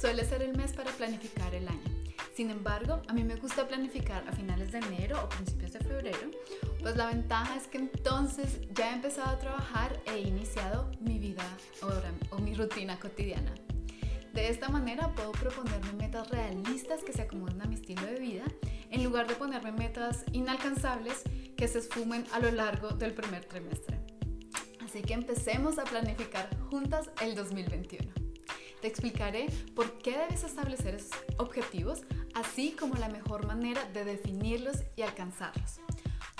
suele ser el mes para planificar el año. Sin embargo, a mí me gusta planificar a finales de enero o principios de febrero, pues la ventaja es que entonces ya he empezado a trabajar e he iniciado mi vida o, mi rutina cotidiana. De esta manera puedo proponerme metas realistas que se acomoden a mi estilo de vida, en lugar de ponerme metas inalcanzables que se esfumen a lo largo del primer trimestre. Así que empecemos a planificar juntas el 2021. Te explicaré por qué debes establecer objetivos, así como la mejor manera de definirlos y alcanzarlos.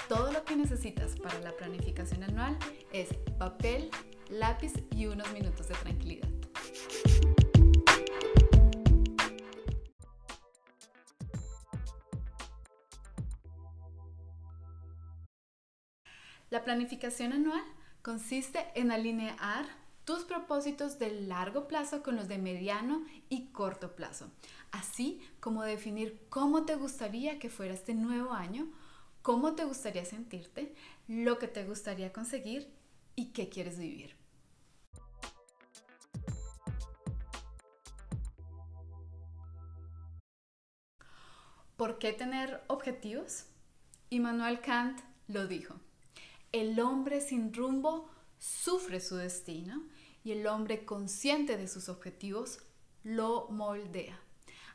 Todo lo que necesitas para la planificación anual es papel, lápiz y unos minutos de tranquilidad. La planificación anual consiste en alinear tus propósitos de largo plazo con los de mediano y corto plazo, así como definir cómo te gustaría que fuera este nuevo año, cómo te gustaría sentirte, lo que te gustaría conseguir y qué quieres vivir. ¿Por qué tener objetivos? Immanuel Kant lo dijo. El hombre sin rumbo sufre su destino y el hombre consciente de sus objetivos lo moldea.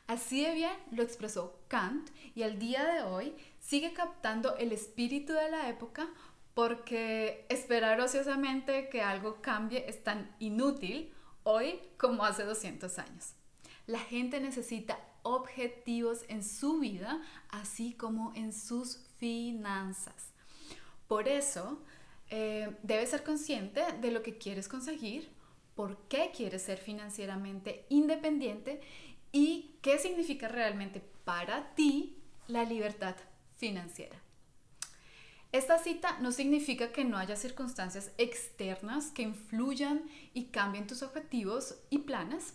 Así de bien lo expresó Kant y al día de hoy sigue captando el espíritu de la época porque esperar ociosamente que algo cambie es tan inútil hoy como hace 200 años. La gente necesita objetivos en su vida, así como en sus finanzas. Por eso, eh, debes ser consciente de lo que quieres conseguir, por qué quieres ser financieramente independiente y qué significa realmente para ti la libertad financiera. Esta cita no significa que no haya circunstancias externas que influyan y cambien tus objetivos y planes,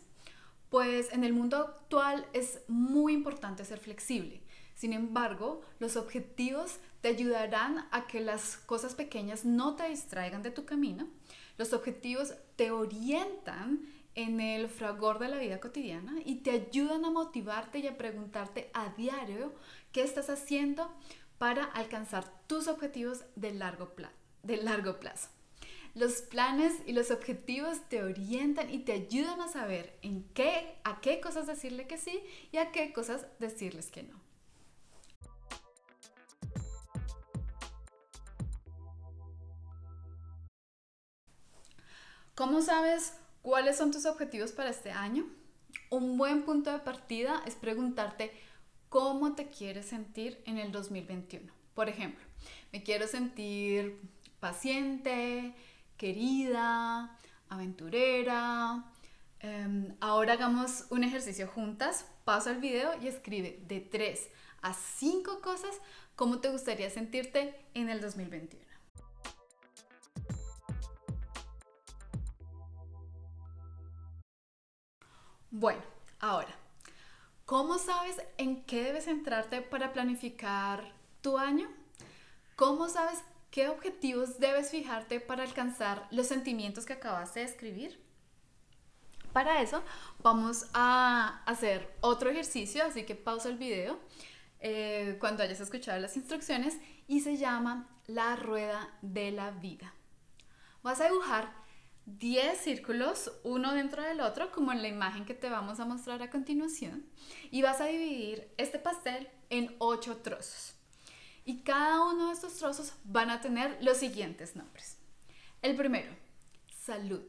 pues en el mundo actual es muy importante ser flexible. Sin embargo, los objetivos te ayudarán a que las cosas pequeñas no te distraigan de tu camino. Los objetivos te orientan en el fragor de la vida cotidiana y te ayudan a motivarte y a preguntarte a diario qué estás haciendo para alcanzar tus objetivos de largo, plazo. Los planes y los objetivos te orientan y te ayudan a saber en qué, a qué cosas decirle que sí y a qué cosas decirles que no. ¿Cómo sabes cuáles son tus objetivos para este año? Un buen punto de partida es preguntarte cómo te quieres sentir en el 2021. Por ejemplo, me quiero sentir paciente, querida, aventurera. Em, ahora hagamos un ejercicio juntas. Pausa el video y escribe de 3 a 5 cosas cómo te gustaría sentirte en el 2021. Bueno, ahora, ¿cómo sabes en qué debes centrarte para planificar tu año? ¿Cómo sabes qué objetivos debes fijarte para alcanzar los sentimientos que acabas de describir? Para eso vamos a hacer otro ejercicio, así que pausa el video eh, cuando hayas escuchado las instrucciones y se llama la rueda de la vida. Vas a dibujar 10 círculos, uno dentro del otro, como en la imagen que te vamos a mostrar a continuación, y vas a dividir este pastel en 8 trozos. Y cada uno de estos trozos van a tener los siguientes nombres. El primero, salud.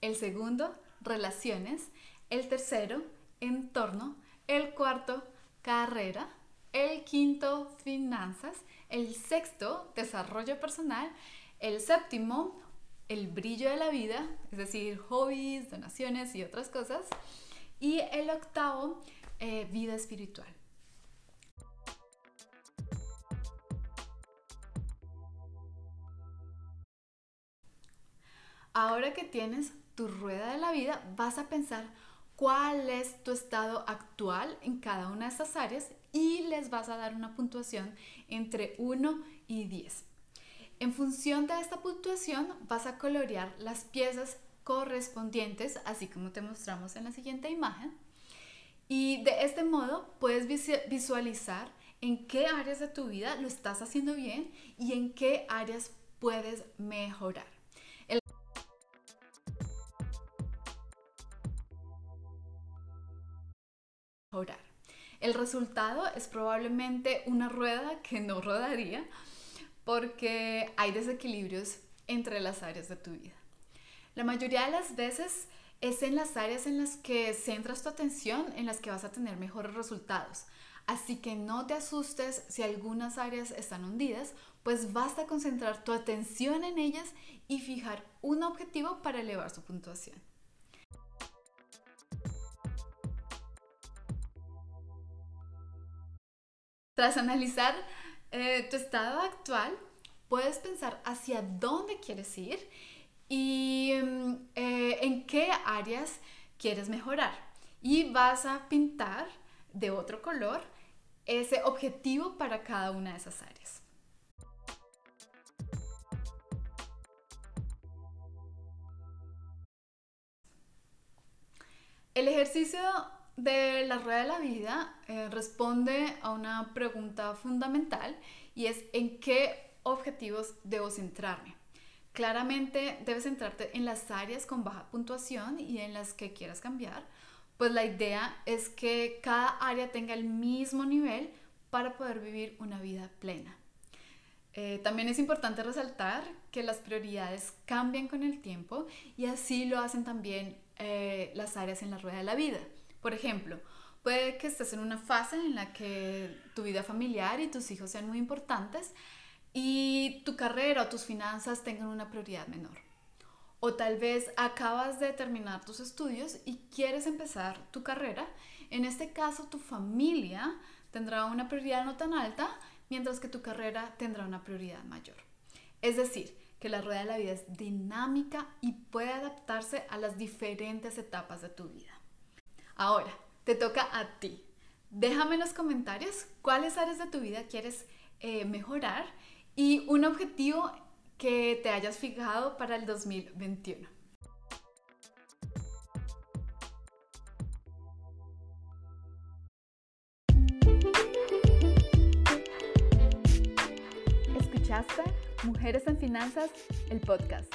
El segundo, relaciones. El tercero, entorno. El cuarto, carrera. El quinto, finanzas. El sexto, desarrollo personal. El séptimo, el brillo de la vida, es decir, hobbies, donaciones y otras cosas. Y el octavo, eh, vida espiritual. Ahora que tienes tu rueda de la vida, vas a pensar cuál es tu estado actual en cada una de estas áreas y les vas a dar una puntuación entre 1 y 10. En función de esta puntuación vas a colorear las piezas correspondientes, así como te mostramos en la siguiente imagen. Y de este modo puedes visualizar en qué áreas de tu vida lo estás haciendo bien y en qué áreas puedes mejorar. El resultado es probablemente una rueda que no rodaría porque hay desequilibrios entre las áreas de tu vida. La mayoría de las veces es en las áreas en las que centras tu atención en las que vas a tener mejores resultados. Así que no te asustes si algunas áreas están hundidas, pues basta concentrar tu atención en ellas y fijar un objetivo para elevar su puntuación. Tras analizar eh, tu estado actual, puedes pensar hacia dónde quieres ir y mm, eh, en qué áreas quieres mejorar. Y vas a pintar de otro color ese objetivo para cada una de esas áreas. El ejercicio de la rueda de la vida eh, responde a una pregunta fundamental y es en qué objetivos debo centrarme. Claramente debes centrarte en las áreas con baja puntuación y en las que quieras cambiar, pues la idea es que cada área tenga el mismo nivel para poder vivir una vida plena. Eh, también es importante resaltar que las prioridades cambian con el tiempo y así lo hacen también eh, las áreas en la rueda de la vida. Por ejemplo, puede que estés en una fase en la que tu vida familiar y tus hijos sean muy importantes y tu carrera o tus finanzas tengan una prioridad menor. O tal vez acabas de terminar tus estudios y quieres empezar tu carrera. En este caso, tu familia tendrá una prioridad no tan alta, mientras que tu carrera tendrá una prioridad mayor. Es decir, que la rueda de la vida es dinámica y puede adaptarse a las diferentes etapas de tu vida. Ahora, te toca a ti. Déjame en los comentarios cuáles áreas de tu vida quieres eh, mejorar y un objetivo que te hayas fijado para el 2021. ¿Escuchaste Mujeres en Finanzas, el podcast?